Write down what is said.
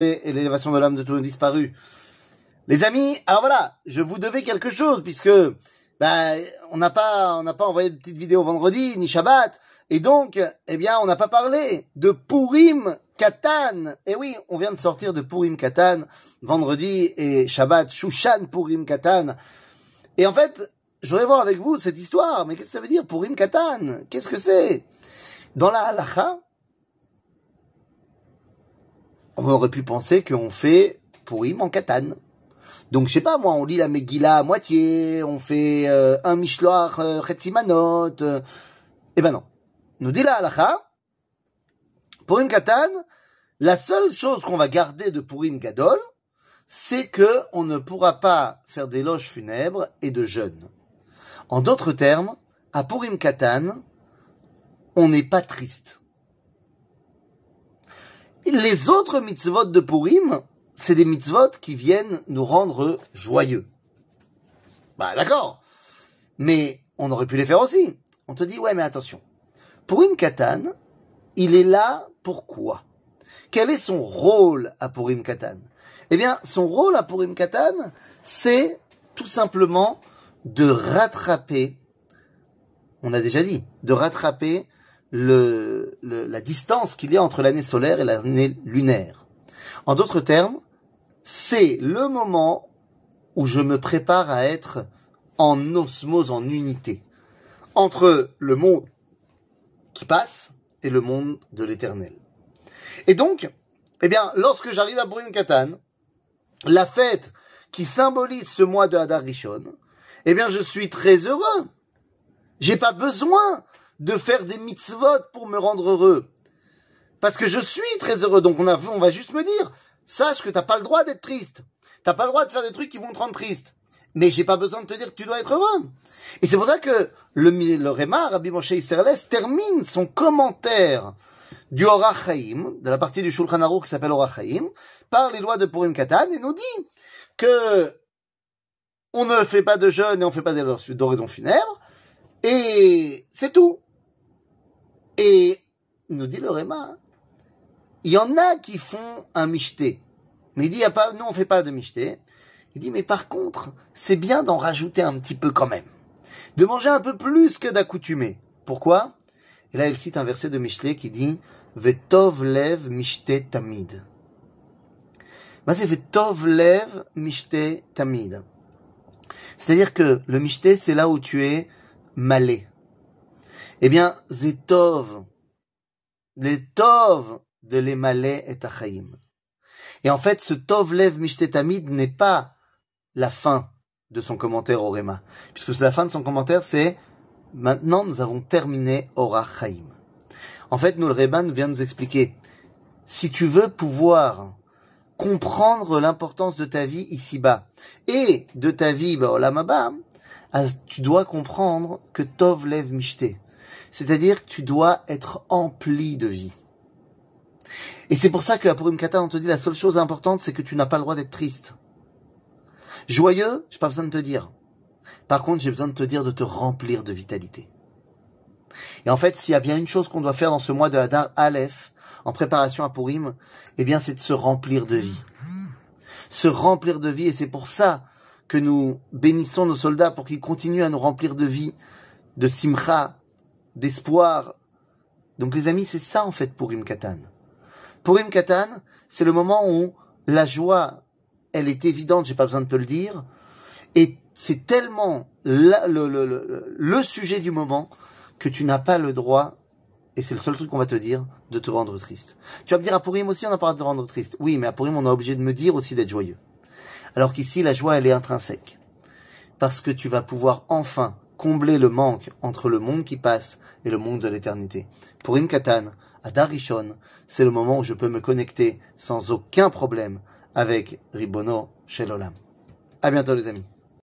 et l'élévation de l'âme de tous nos disparus. Les amis, alors voilà, je vous devais quelque chose puisque ben, on n'a pas on n'a pas envoyé de petite vidéo vendredi ni Shabbat et donc eh bien on n'a pas parlé de Purim Katan. Et oui, on vient de sortir de Purim Katan vendredi et Shabbat Shushan Purim Katan. Et en fait, je voudrais voir avec vous cette histoire. Mais qu'est-ce que ça veut dire Purim Katan? Qu'est-ce que c'est? Dans la halacha, on aurait pu penser qu'on fait Purim en Katan. Donc je sais pas moi, on lit la Megillah à moitié, on fait euh, un Mishloach euh. Euh. eh ben non. Nous dit la halacha, Purim Katan, la seule chose qu'on va garder de Purim Gadol, c'est que on ne pourra pas faire d'éloges funèbres et de jeûnes. En d'autres termes, à Purim Katan, on n'est pas triste les autres mitzvot de Purim, c'est des mitzvot qui viennent nous rendre joyeux. Bah d'accord. Mais on aurait pu les faire aussi. On te dit, ouais, mais attention. Purim Katan, il est là pourquoi Quel est son rôle à Purim Katan? Eh bien, son rôle à Purim Katan, c'est tout simplement de rattraper, on a déjà dit, de rattraper le, la distance qu'il y a entre l'année solaire et l'année lunaire. En d'autres termes, c'est le moment où je me prépare à être en osmose, en unité, entre le monde qui passe et le monde de l'éternel. Et donc, eh bien, lorsque j'arrive à Brune Katan, la fête qui symbolise ce mois de Hadar Rishon, eh bien, je suis très heureux. J'ai pas besoin de faire des mitzvot pour me rendre heureux. Parce que je suis très heureux. Donc on, a, va juste me dire, sache que t'as pas le droit d'être triste. T'as pas le droit de faire des trucs qui vont te rendre triste. Mais j'ai pas besoin de te dire que tu dois être heureux. Et c'est pour ça que le, le Réma, Rabbi Moshe Isserles, termine son commentaire du Orachaim, de la partie du Shulchan Aruch qui s'appelle Orachaim, par les lois de Purim Katan, et nous dit que on ne fait pas de jeûne et on fait pas d'oraison funèbre, et c'est tout. Et nous dit le Réma, il y en a qui font un michté. Mais il dit, a pas, nous on fait pas de michté. Il dit, mais par contre, c'est bien d'en rajouter un petit peu quand même. De manger un peu plus que d'accoutumer. Pourquoi? Et là, il cite un verset de Michelet qui dit, Vetov lev mishte tamid. Bah, c'est Vetov lev mishte tamid. C'est-à-dire que le michté, c'est là où tu es malé. Eh bien, Zetov, les Tov de l'Emalé et Achaim. Et en fait, ce Tov Lev Mishtetamid n'est pas la fin de son commentaire au Réma. Puisque la fin de son commentaire, c'est maintenant nous avons terminé Ora Chaim. En fait, nous, le Réman vient nous expliquer, si tu veux pouvoir comprendre l'importance de ta vie ici-bas et de ta vie bah, Olamaba, ah, tu dois comprendre que Tov Lev Mishte. C'est-à-dire que tu dois être empli de vie. Et c'est pour ça qu'à Purim Kata, on te dit la seule chose importante, c'est que tu n'as pas le droit d'être triste. Joyeux, j'ai pas besoin de te dire. Par contre, j'ai besoin de te dire de te remplir de vitalité. Et en fait, s'il y a bien une chose qu'on doit faire dans ce mois de Hadar Aleph, en préparation à Purim, eh bien, c'est de se remplir de vie. Se remplir de vie, et c'est pour ça que nous bénissons nos soldats pour qu'ils continuent à nous remplir de vie, de simcha, d'espoir. Donc les amis, c'est ça en fait pour Katan. Pour Katan, c'est le moment où la joie, elle est évidente, j'ai pas besoin de te le dire, et c'est tellement le, sujet du moment que tu n'as pas le droit, et c'est le seul truc qu'on va te dire, de te rendre triste. Tu vas me dire, à Purim aussi, on n'a pas de te rendre triste. Oui, mais à Purim, on est obligé de me dire aussi d'être joyeux. Alors qu'ici, la joie, elle est intrinsèque. Parce que tu vas pouvoir enfin combler le manque entre le monde qui passe et le monde de l'éternité. Pour Imkatan, à Darishon, c'est le moment où je peux me connecter sans aucun problème avec Ribono Shelolam. À bientôt les amis.